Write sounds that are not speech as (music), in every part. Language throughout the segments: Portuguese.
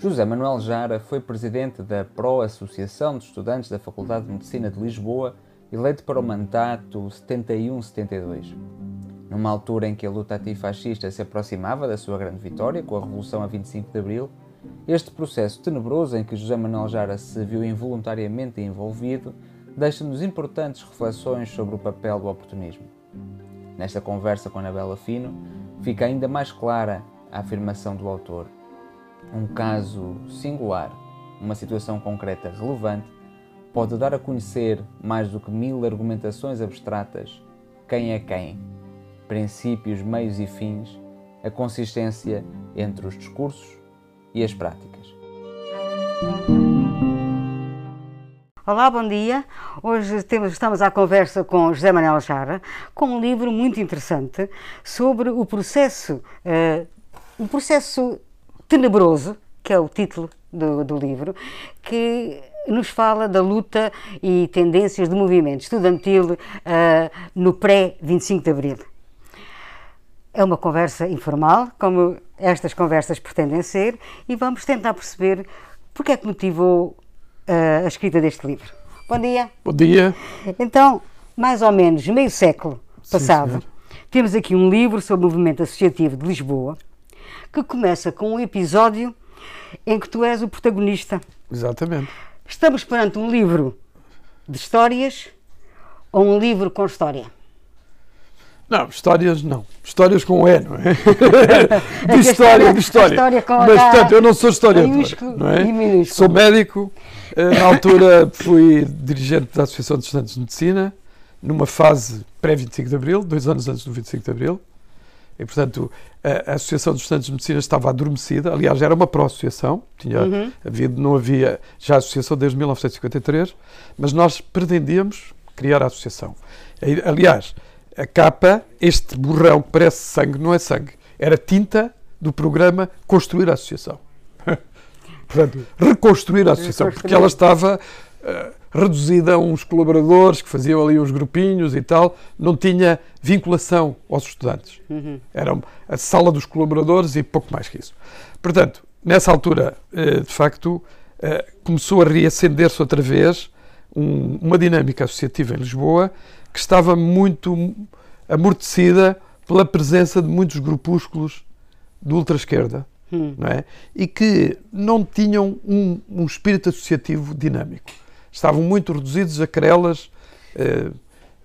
José Manuel Jara foi presidente da Pro Associação de Estudantes da Faculdade de Medicina de Lisboa, eleito para o mandato 71-72. Numa altura em que a luta antifascista se aproximava da sua grande vitória, com a Revolução a 25 de Abril, este processo tenebroso em que José Manuel Jara se viu involuntariamente envolvido deixa-nos importantes reflexões sobre o papel do oportunismo. Nesta conversa com Anabela Fino, fica ainda mais clara a afirmação do autor um caso singular, uma situação concreta relevante, pode dar a conhecer, mais do que mil argumentações abstratas, quem é quem, princípios, meios e fins, a consistência entre os discursos e as práticas. Olá, bom dia. Hoje temos, estamos à conversa com José Manuel Jara, com um livro muito interessante sobre o processo, uh, processo tenebroso, que é o título do, do livro, que nos fala da luta e tendências do movimento estudantil uh, no pré-25 de Abril. É uma conversa informal, como estas conversas pretendem ser, e vamos tentar perceber porque é que motivou uh, a escrita deste livro. Bom dia. Bom dia. Então, mais ou menos meio século passado, Sim, temos aqui um livro sobre o movimento associativo de Lisboa, que começa com um episódio em que tu és o protagonista. Exatamente. Estamos perante um livro de histórias ou um livro com história? Não, histórias não. Histórias com E, não é? (laughs) de história, de história. história com Mas, portanto, eu não sou historiador, não é? Sou médico. Eh, na altura fui dirigente da Associação de Estudantes de Medicina, numa fase pré-25 de Abril, dois anos antes do 25 de Abril. E, portanto, a, a Associação dos Estudantes de Medicina estava adormecida. Aliás, era uma pró-associação. Tinha uhum. havido, não havia já associação desde 1953, mas nós pretendíamos criar a associação. Aliás, a capa, este borrão que parece sangue, não é sangue. Era tinta do programa Construir a Associação. (laughs) Portanto, reconstruir a associação, porque ela estava reduzida a uns colaboradores que faziam ali uns grupinhos e tal, não tinha vinculação aos estudantes. Uhum. Era a sala dos colaboradores e pouco mais que isso. Portanto, nessa altura, eh, de facto, eh, começou a reacender-se outra vez uma dinâmica associativa em Lisboa que estava muito amortecida pela presença de muitos grupúsculos de ultra-esquerda, hum. é? E que não tinham um, um espírito associativo dinâmico estavam muito reduzidos a querelas eh,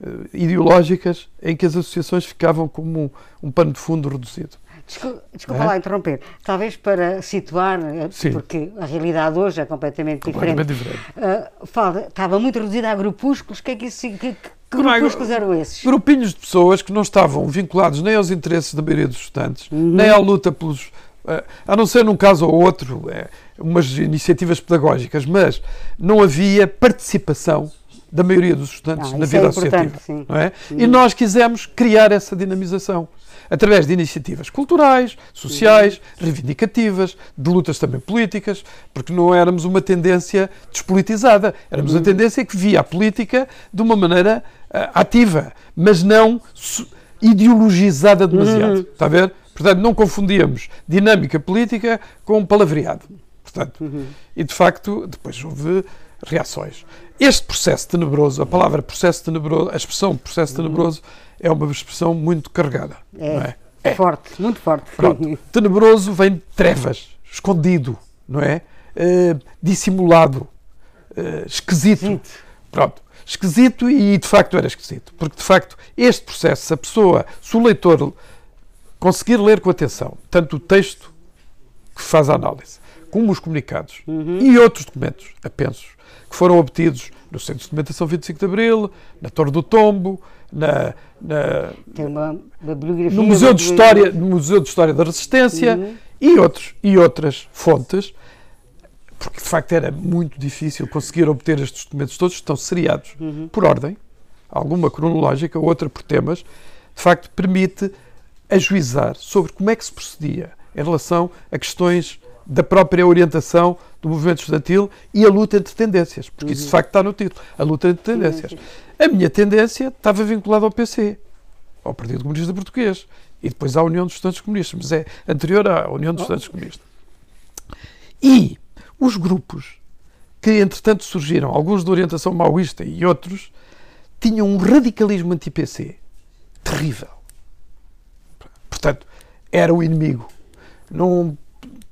eh, ideológicas em que as associações ficavam como um, um pano de fundo reduzido. Desculpa, desculpa é? lá interromper. Talvez para situar, eh, Sim. porque a realidade hoje é completamente, completamente diferente. diferente. Uh, fala, estava muito reduzida a grupúsculos. Que é que isso, que, que grupúsculos eram esses? Grupinhos de pessoas que não estavam vinculados nem aos interesses da maioria dos estudantes, uhum. nem à luta pelos. Uh, a não ser num caso ou outro, é, umas iniciativas pedagógicas, mas não havia participação da maioria dos estudantes ah, na vida é associativa. Não é? E nós quisemos criar essa dinamização através de iniciativas culturais, sociais, reivindicativas, de lutas também políticas, porque não éramos uma tendência despolitizada, éramos uhum. a tendência que via a política de uma maneira uh, ativa, mas não ideologizada demasiado. Uhum. Está a ver? Portanto, não confundíamos dinâmica política com palavreado. Portanto, uhum. E de facto, depois houve reações. Este processo tenebroso, a palavra processo tenebroso, a expressão processo uhum. tenebroso é uma expressão muito carregada. É, é? é. forte, muito forte. Pronto. (laughs) Tenebroso vem de trevas, escondido, não é? Uh, dissimulado, uh, esquisito. esquisito. Pronto. Esquisito e de facto era esquisito. Porque de facto este processo, se a pessoa, se o leitor conseguir ler com atenção, tanto o texto que faz a análise, como os comunicados uhum. e outros documentos apensos que foram obtidos no Centro de Documentação 25 de Abril, na Torre do Tombo, na, na uma, uma no, Museu de História, no Museu de História da Resistência uhum. e, outros, e outras fontes, porque de facto era muito difícil conseguir obter estes documentos todos, estão seriados uhum. por ordem, alguma cronológica, outra por temas, de facto permite ajuizar sobre como é que se procedia em relação a questões da própria orientação do movimento estudantil e a luta entre tendências, porque uhum. isso de facto está no título, a luta entre tendências. A minha tendência estava vinculada ao PC, ao Partido Comunista Português, e depois à União dos Estudantes Comunistas, mas é anterior à União dos oh. Estudantes Comunistas. E os grupos que, entretanto, surgiram, alguns de orientação maoísta e outros, tinham um radicalismo anti-PC terrível. Portanto, era o inimigo. Não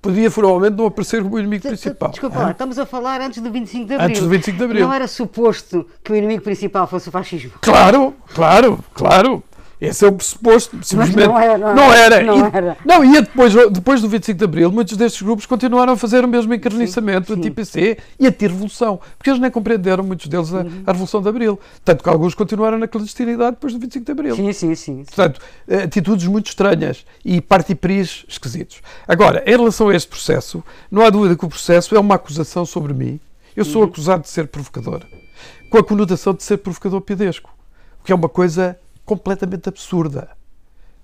podia formalmente não aparecer como o inimigo principal. Desculpa, lá, estamos a falar antes do 25 de Abril. Antes do 25 de Abril. Não era suposto que o inimigo principal fosse o fascismo? Claro, claro, claro. Esse é o pressuposto, simplesmente. não era. Não, não era. Não, e, era. não, e depois, depois do 25 de Abril, muitos destes grupos continuaram a fazer o mesmo encarniçamento anti-PC e anti-revolução, porque eles nem compreenderam, muitos deles, a, a, Revolução de Abril. Tanto que alguns continuaram na clandestinidade depois do 25 de Abril. Sim, sim, sim. Portanto, atitudes muito estranhas e partipris esquisitos. Agora, em relação a este processo, não há dúvida que o processo é uma acusação sobre mim. Eu sou uhum. acusado de ser provocador, com a conotação de ser provocador pedesco, o que é uma coisa completamente absurda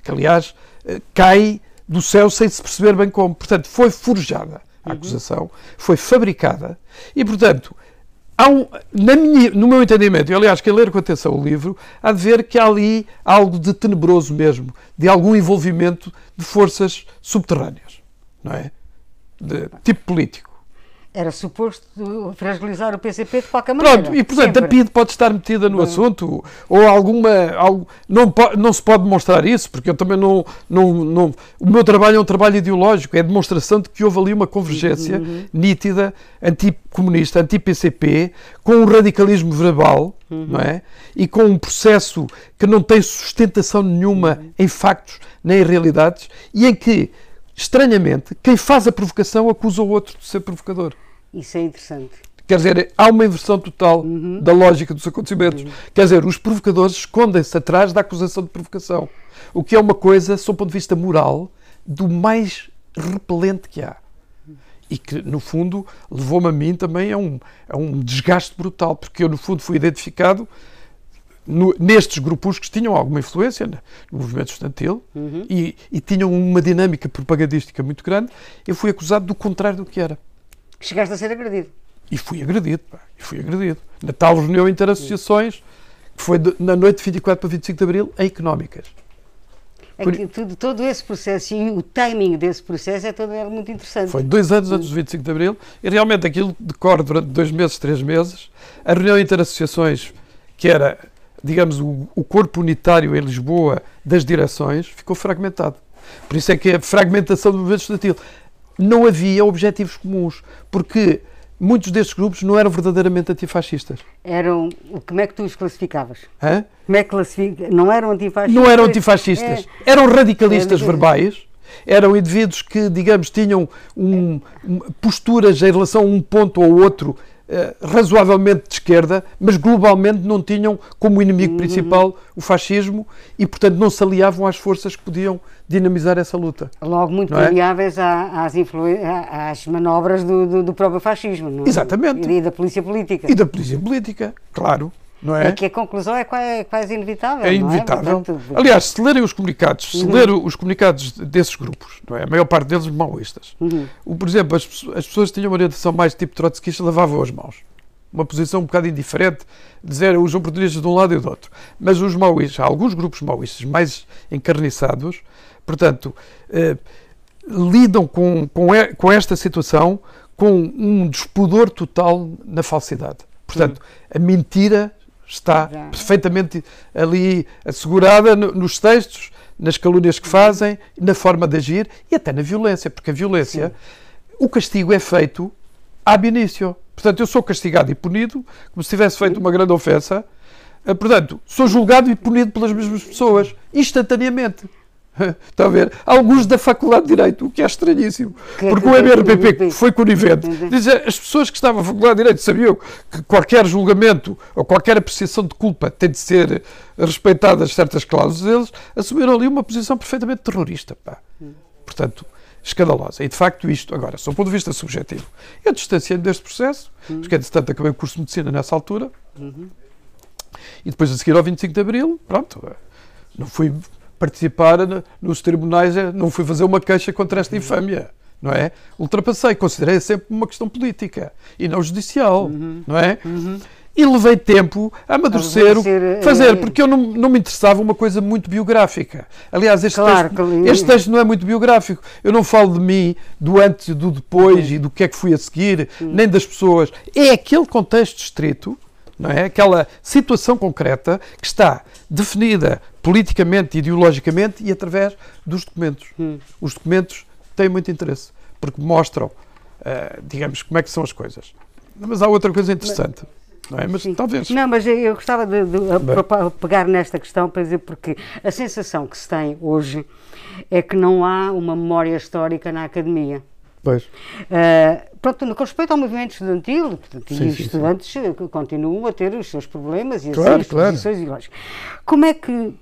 que aliás eh, cai do céu sem se perceber bem como. Portanto, foi forjada a uhum. acusação, foi fabricada e, portanto, há um, na minha, no meu entendimento, e aliás, quem ler com atenção o livro, há de ver que há ali algo de tenebroso mesmo, de algum envolvimento de forças subterrâneas, não é? De tipo político era suposto fragilizar o PCP de qualquer maneira. Pronto, e portanto Sempre. a PID pode estar metida no assunto, ou alguma. Algo, não, não se pode demonstrar isso, porque eu também não, não, não. O meu trabalho é um trabalho ideológico, é demonstração de que houve ali uma convergência uhum. nítida, anticomunista, anti-PCP, com um radicalismo verbal, uhum. não é? E com um processo que não tem sustentação nenhuma uhum. em factos nem em realidades, e em que estranhamente, quem faz a provocação acusa o outro de ser provocador. Isso é interessante. Quer dizer, há uma inversão total uhum. da lógica dos acontecimentos. Uhum. Quer dizer, os provocadores escondem-se atrás da acusação de provocação. O que é uma coisa, sob o ponto de vista moral, do mais repelente que há. E que, no fundo, levou-me a mim também a um, a um desgaste brutal, porque eu, no fundo, fui identificado no, nestes grupos que tinham alguma influência no movimento estudantil uhum. e, e, tinham uma dinâmica propagandística muito grande, eu fui acusado do contrário do que era. Chegaste a ser agredido. E fui agredido, pá, e fui agredido. Na tal reunião interassociações, que foi de, na noite de 24 para 25 de Abril, em Económicas. É que tudo, todo esse processo e o timing desse processo é todo é muito interessante. Foi dois anos antes do 25 de Abril e realmente aquilo decorre durante dois meses, três meses. A reunião interassociações, que era digamos, o, o corpo unitário em Lisboa das direções ficou fragmentado. Por isso é que a fragmentação do movimento estudantil não havia objetivos comuns, porque muitos destes grupos não eram verdadeiramente antifascistas. Eram. Como é que tu os classificavas? Hã? Como é que classifica? Não eram antifascistas? Não eram antifascistas. É. Eram radicalistas é. verbais. Eram indivíduos que, digamos, tinham um, um, posturas em relação a um ponto ou outro razoavelmente de esquerda, mas globalmente não tinham como inimigo uhum. principal o fascismo e, portanto, não se aliavam às forças que podiam dinamizar essa luta. Logo muito é? às, às manobras do, do, do, próprio fascismo, não é? Exatamente. E da polícia política. E da polícia política, claro. Não é? é que a conclusão é quase, é inevitável. É inevitável. É? Portanto, Aliás, se lerem os comunicados, se uhum. ler os comunicados desses grupos, não é? a maior parte deles maoístas, uhum. por exemplo, as, as pessoas tinham uma orientação mais tipo trotskista lavavam as mãos. Uma posição um bocado indiferente, dizer os oportunistas de um lado e do outro. Mas os maoístas, há alguns grupos maoístas mais encarniçados, portanto, eh, lidam com, com, com esta situação com um despudor total na falsidade. Portanto, uhum. a mentira está Já. perfeitamente ali assegurada nos textos, nas calúnias que fazem, na forma de agir e até na violência, porque a violência, Sim. o castigo é feito ab initio. Portanto, eu sou castigado e punido como se tivesse feito uma grande ofensa. Eh, portanto, sou julgado e punido pelas mesmas pessoas, instantaneamente. Está (laughs) a ver? Alguns da Faculdade de Direito, o que é estranhíssimo. Porque o MRPP, que foi conivente, diz, as pessoas que estavam na Faculdade de Direito sabiam que qualquer julgamento ou qualquer apreciação de culpa tem de ser respeitadas certas cláusulas deles, assumiram ali uma posição perfeitamente terrorista. Pá. Portanto, escandalosa. E de facto, isto, agora, sob o ponto de vista subjetivo, eu distanciei-me deste processo, uhum. porque entretanto acabei o curso de medicina nessa altura, uhum. e depois a seguir ao 25 de Abril, pronto, não fui participar nos tribunais, é, não fui fazer uma queixa contra esta infâmia, não é? Ultrapassei, considerei sempre uma questão política e não judicial, uhum. não é? Uhum. e levei tempo a amadurecer, a fazer, porque eu não, não me interessava uma coisa muito biográfica. Aliás, este, claro, texto, este texto não é muito biográfico. Eu não falo de mim, do antes e do depois e do que é que fui a seguir, nem das pessoas. É aquele contexto estrito, não é? Aquela situação concreta que está definida politicamente, ideologicamente e através dos documentos. Hum. Os documentos têm muito interesse, porque mostram, uh, digamos, como é que são as coisas. Mas há outra coisa interessante. Mas não é? Mas talvez. Não, mas eu gostava de, de pegar nesta questão para dizer porque a sensação que se tem hoje é que não há uma memória histórica na academia. Pois. Uh, pronto, com respeito ao movimento estudantil, portanto, sim, os sim, estudantes sim. continuam a ter os seus problemas e claro, as suas claro. posições ideológicas. Como é que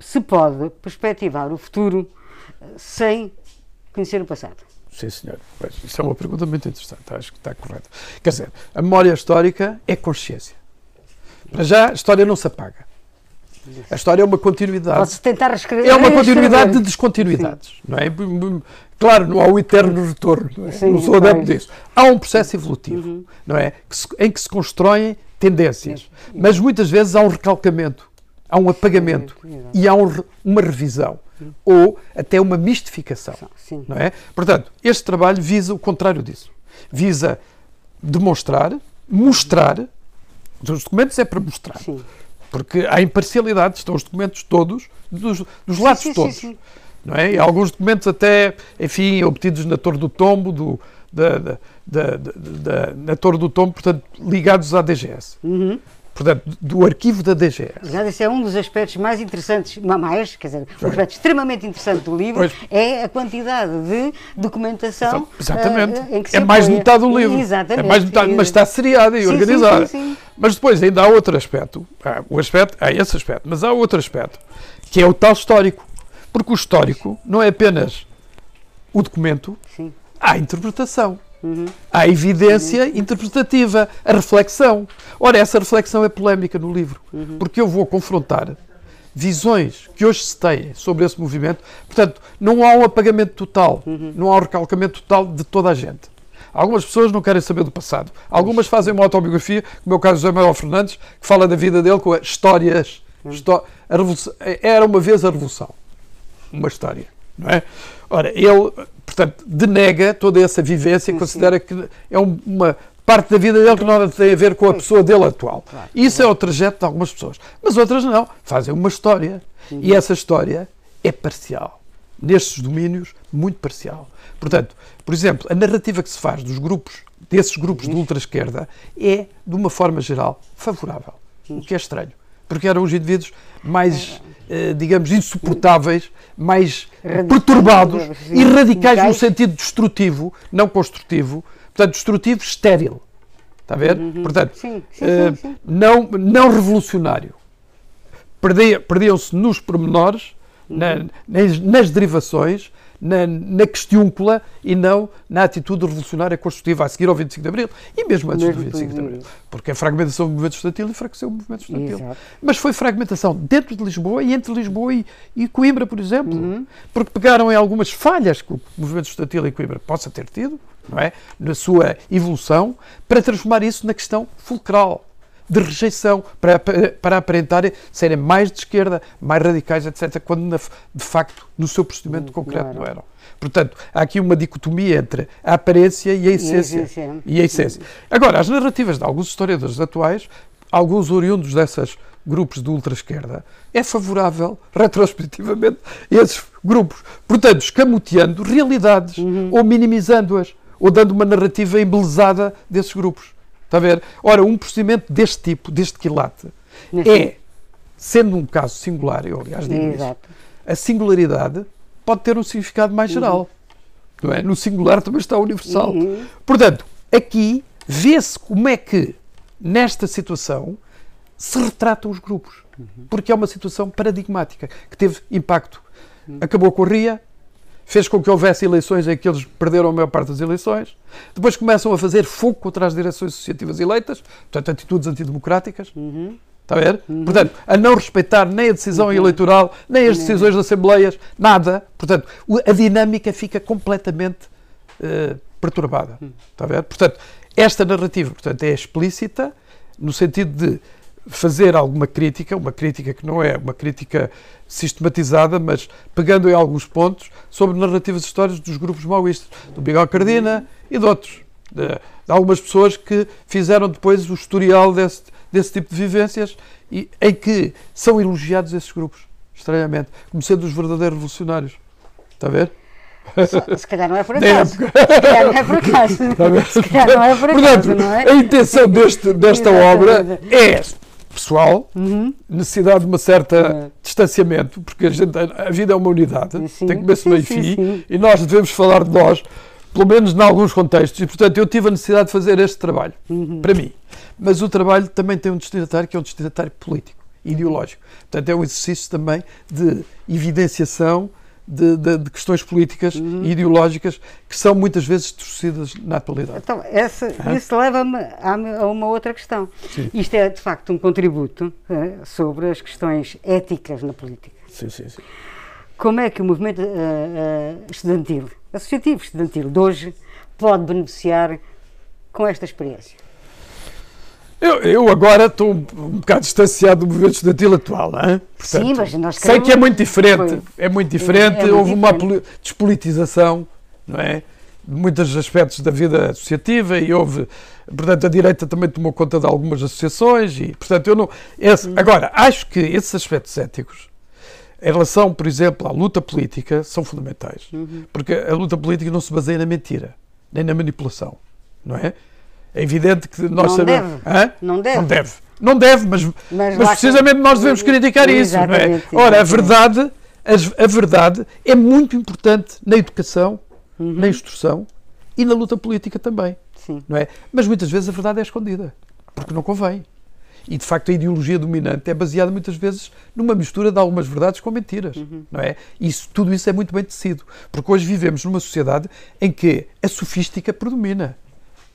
se pode perspectivar o futuro sem conhecer o passado? Sim, senhor. Pois, isso é uma pergunta muito interessante, acho que está correto. Quer dizer, a memória histórica é consciência. Para já, a história não se apaga. A história é uma continuidade. Pode-se tentar escrever. É uma continuidade de descontinuidades. Não é? Claro, não há o eterno retorno. Não, é? Sim, não sou adepto disso. Há um processo evolutivo, uhum. não é? Que se, em que se constroem tendências. Mas muitas vezes há um recalcamento, há um apagamento e há um, uma revisão ou até uma mistificação. Sim. Não é? Portanto, este trabalho visa o contrário disso. Visa demonstrar, mostrar. Os documentos é para mostrar. Sim. Porque há imparcialidade, estão os documentos todos, dos, dos lados sim, todos. Não é? E alguns documentos até, enfim, obtidos na Torre do Tombo, do, da, da, da, da, na Torre do Tombo, portanto, ligados à DGS. Uhum portanto, do arquivo da DGS. Esse é um dos aspectos mais interessantes, mais, quer dizer, um aspecto extremamente interessante do livro pois. é a quantidade de documentação. Exatamente. Uh, é mais de metade do livro. Exatamente. É mais de metade, mas está seriada e sim, organizada. Sim, sim, mas depois ainda há outro aspecto, há, o aspecto, há esse aspecto, mas há outro aspecto, que é o tal histórico. Porque o histórico não é apenas o documento, há a interpretação. Uhum. Há a evidência uhum. interpretativa, a reflexão. Ora, essa reflexão é polémica no livro, uhum. porque eu vou confrontar visões que hoje se têm sobre esse movimento. Portanto, não há um apagamento total, uhum. não há um recalcamento total de toda a gente. Algumas pessoas não querem saber do passado. Algumas fazem uma autobiografia, como é o caso de José Manuel Fernandes, que fala da vida dele com histórias. Uhum. a era uma vez a revolução. Uma história, não é? Ora, ele portanto, denega toda essa vivência, sim, considera que é uma parte da vida dele que não tem a ver com a pessoa dele atual. Isso é o trajeto de algumas pessoas. Mas outras não. Fazem uma história. Sim. E essa história é parcial. Nestes domínios, muito parcial. Portanto, por exemplo, a narrativa que se faz dos grupos, desses grupos de ultra-esquerda, é, de uma forma geral, favorável. O que é estranho. Porque eram os indivíduos mais, eh, digamos, insuportáveis mais perturbados e radicais no sentido destrutivo, não construtivo, portanto, destrutivo estéril. Está a ver? Uhum. Portanto, sim, sim, uh, sim, não, não revolucionário. Perdiam-se nos pormenores, uhum. na, nas, nas derivações, na, na questiúncula e não na atitude revolucionária construtiva a seguir ao 25 de Abril e mesmo antes mesmo do 25 de Abril. Porque a fragmentação do movimento estudantil enfraqueceu o movimento estudantil. Exato. Mas foi fragmentação dentro de Lisboa e entre Lisboa e, e Coimbra, por exemplo. Uhum. Porque pegaram em algumas falhas que o movimento estudantil em Coimbra possa ter tido, não é? na sua evolução, para transformar isso na questão fulcral de rejeição, para, para aparentarem serem mais de esquerda, mais radicais, etc., quando na, de facto no seu procedimento concreto não eram. Portanto, há aqui uma dicotomia entre a aparência e a essência. E a essência. Agora, as narrativas de alguns historiadores atuais, alguns oriundos desses grupos de ultra-esquerda, é favorável, (laughs) retrospectivamente, a esses grupos. Portanto, escamoteando realidades, uhum. ou minimizando-as, ou dando uma narrativa embelezada desses grupos. Está a ver? Ora, um procedimento deste tipo, deste quilate, é, sendo um caso singular, eu aliás digo isso, a singularidade pode ter um significado mais geral. Uhum. Não é? No singular também está universal. Uhum. Portanto, aqui vê-se como é que, nesta situação, se retratam os grupos. Uhum. Porque é uma situação paradigmática, que teve impacto. Uhum. Acabou com a RIA, fez com que houvesse eleições em que eles perderam a maior parte das eleições. Depois começam a fazer fogo contra as direções associativas eleitas, portanto, atitudes antidemocráticas. Uhum. Está a ver? Uhum. Portanto, a não respeitar nem a decisão uhum. eleitoral, nem as decisões das Assembleias, nada. Portanto, a dinâmica fica completamente uh, perturbada. Uhum. Está a ver? Portanto, esta narrativa portanto, é explícita, no sentido de fazer alguma crítica, uma crítica que não é uma crítica sistematizada, mas pegando em alguns pontos sobre narrativas históricas dos grupos maoístas, do Miguel Cardina e de outros, de, algumas pessoas que fizeram depois o historial desse, desse tipo de vivências e em que são elogiados esses grupos, estranhamente, como sendo os verdadeiros revolucionários. Está a ver? Se calhar não é por acaso. Se calhar não é por acaso. Se calhar não é por acaso, Portanto, não é? A intenção deste, desta obra é pessoal, uhum. necessidade de uma certa uhum. distanciamento, porque a, gente, a vida é uma unidade, sim. tem começo, meio e fim, e nós devemos falar de nós, pelo menos em alguns contextos, e portanto eu tive a necessidade de fazer este trabalho, uhum. para mim. Mas o trabalho também tem um destinatário que é um destinatário político, ideológico. Portanto é um exercício também de evidenciação de, de, de questões políticas uhum. e ideológicas que são muitas vezes torcidas na atualidade. Então, essa, isso leva-me a, a, uma outra questão. Sim. Isto é, de facto, um contributo uh, sobre as questões éticas na política. Sim, sim, sim. Como é que o movimento uh, uh, estudantil, associativo estudantil de hoje, pode beneficiar com esta experiência? Eu, eu agora estou um, bocado distanciado do movimento estudantil atual, hein? Portanto, Sim, mas nós sei que é muito diferente, foi, é muito diferente, é, é houve muito uma despolitização, não é? De muitos aspectos da vida associativa e houve, portanto, a direita também tomou conta de algumas associações e, portanto, eu não... Esse, agora, acho que esses aspectos éticos, em relação, por exemplo, à luta política, são fundamentais. Uhum. Porque a luta política não se baseia na mentira, nem na manipulação, não é? É evidente que nós não sabemos. Deve. Não deve. Não deve. Não deve, mas, mas, mas precisamente nós devemos criticar isso. Não é? Ora, a verdade, a, a, verdade é muito importante na educação, uhum. na instrução e na luta política também. Sim. Não é? Mas muitas vezes a verdade é escondida, porque não convém. E de facto a ideologia dominante é baseada muitas vezes numa mistura de algumas verdades com mentiras, uhum. não é? Isso, tudo isso é muito bem tecido, porque hoje vivemos numa sociedade em que a sofística predomina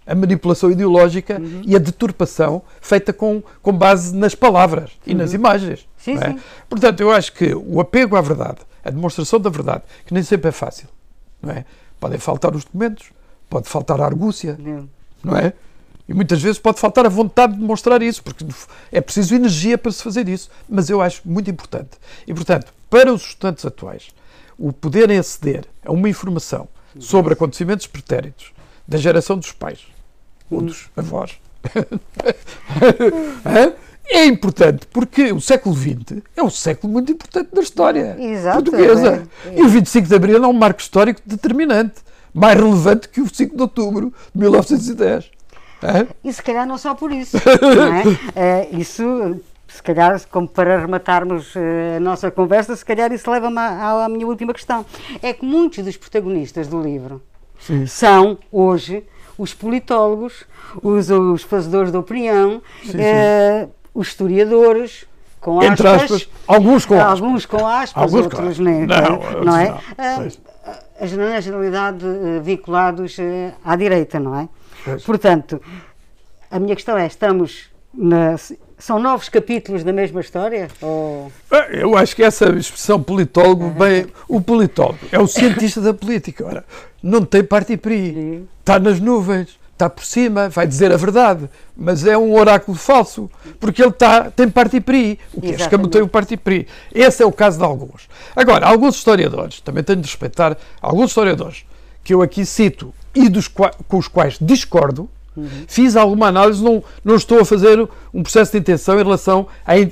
a manipulação ideológica uhum. e a deturpação feita com, com base nas palavras e uhum. nas imagens. Sim, é? sim. Portanto, eu acho que o apego à verdade, a demonstração da verdade, que nem sempre é fácil, não é? Podem faltar os documentos, pode faltar a argúcia, não, não é? E muitas vezes pode faltar a vontade de demonstrar isso, porque é preciso energia para se fazer isso. Mas eu acho muito importante. E, portanto, para os estudantes atuais, o poderem aceder a uma informação sobre acontecimentos pretéritos da geração dos pais, ou dos avós. (laughs) é importante porque o século XX é um século muito importante da história Exato, portuguesa. É, é. E o 25 de Abril é um marco histórico determinante, mais relevante que o 5 de Outubro de 1910. É? E se calhar não só por isso. (laughs) é? isso, se calhar, como para rematarmos eh, a nossa conversa, se calhar isso leva-me à, à minha última questão. É que muitos dos protagonistas do livro Sim. são, hoje, os politólogos, os, os fazedores de opinião, sim, eh, os historiadores, com aspas, Entre aspas, alguns com aspas, alguns com aspas alguns outros com... Nem, não, não é? Não, uh, a generalidade uh, vinculados uh, à direita, não é? Pois. Portanto, a minha questão é, estamos na, são novos capítulos da mesma história? Ou... Eu acho que essa expressão politólogo, bem, o politólogo é o cientista da política. Ora, não tem parte pri, está nas nuvens, está por cima, vai dizer a verdade, mas é um oráculo falso, porque ele está, tem parte pri, o que é escamoteio parte e pri. Esse é o caso de alguns. Agora, alguns historiadores, também tenho de respeitar, alguns historiadores que eu aqui cito e dos com os quais discordo, Uhum. Fiz alguma análise, não, não estou a fazer um processo de intenção em relação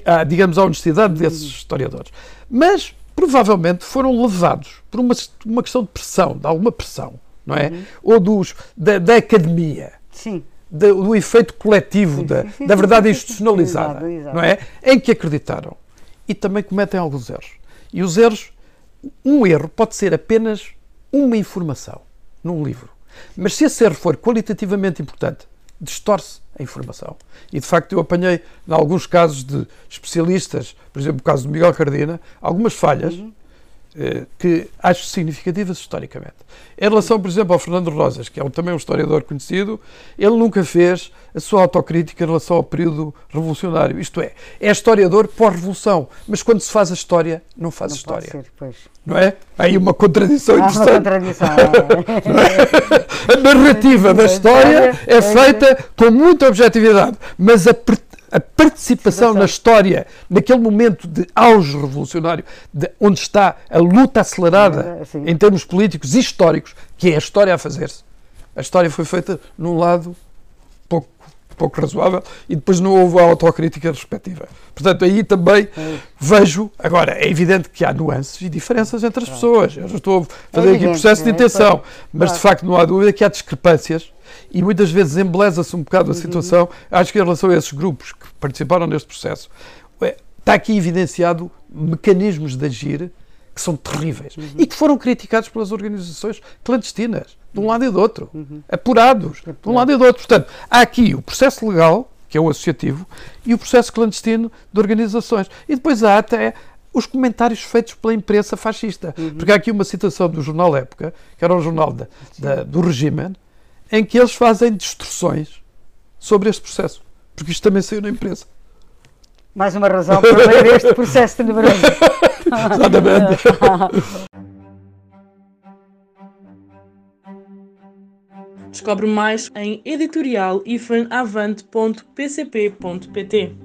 à, digamos, à honestidade desses uhum. historiadores. Mas provavelmente foram levados por uma, uma questão de pressão, de alguma pressão, não é? Uhum. Ou dos, da, da academia. Sim. Do, do efeito coletivo, da, (laughs) da verdade institucionalizada, não é? Em que acreditaram. E também cometem alguns erros. E os erros, um erro pode ser apenas uma informação num livro. Mas se esse erro for qualitativamente importante, distorce a informação. E de facto eu apanhei, em alguns casos de especialistas, por exemplo, o caso do Miguel Cardina, algumas falhas uhum. Eh, que acho significativas historicamente. Em relação, por exemplo, ao Fernando Rosas, que é também um historiador conhecido, ele nunca fez a sua autocrítica em relação ao período revolucionário. Isto é, é historiador pós-revolução, mas quando se faz a história, não faz não história. Ser, não é? Há aí uma contradição interessante. Uma contradição, (laughs) é. a narrativa da história é feita com muita objetividade, mas a a participação na história, naquele momento de auge revolucionário, de onde está a luta acelerada é, em termos políticos e históricos, que é a história a fazer-se. A história foi feita num lado pouco, pouco razoável e depois não houve a autocrítica respectiva. Portanto, aí também é. vejo. Agora, é evidente que há nuances e diferenças entre as pessoas. Eu já estou a fazer é aqui processo de é? intenção, mas de facto não há dúvida que há discrepâncias e muitas vezes embeleza-se um bocado a uhum. situação. Acho que em relação a esses grupos que participaram neste processo, está aqui evidenciado mecanismos de agir que são terríveis uhum. e que foram criticados pelas organizações clandestinas, de um lado e do outro, uhum. apurados, de um lado e do outro. Portanto, há aqui o processo legal, que é o associativo, e o processo clandestino de organizações. E depois há até os comentários feitos pela imprensa fascista. Uhum. Porque há aqui uma citação do jornal Época, que era um jornal da, da, do regime, em que eles fazem distorções sobre este processo. Porque isto também saiu na imprensa. Mais uma razão para ler este processo tenebroso. Exatamente. (laughs) Descobre mais em editorial ifranavante.pcp.pt.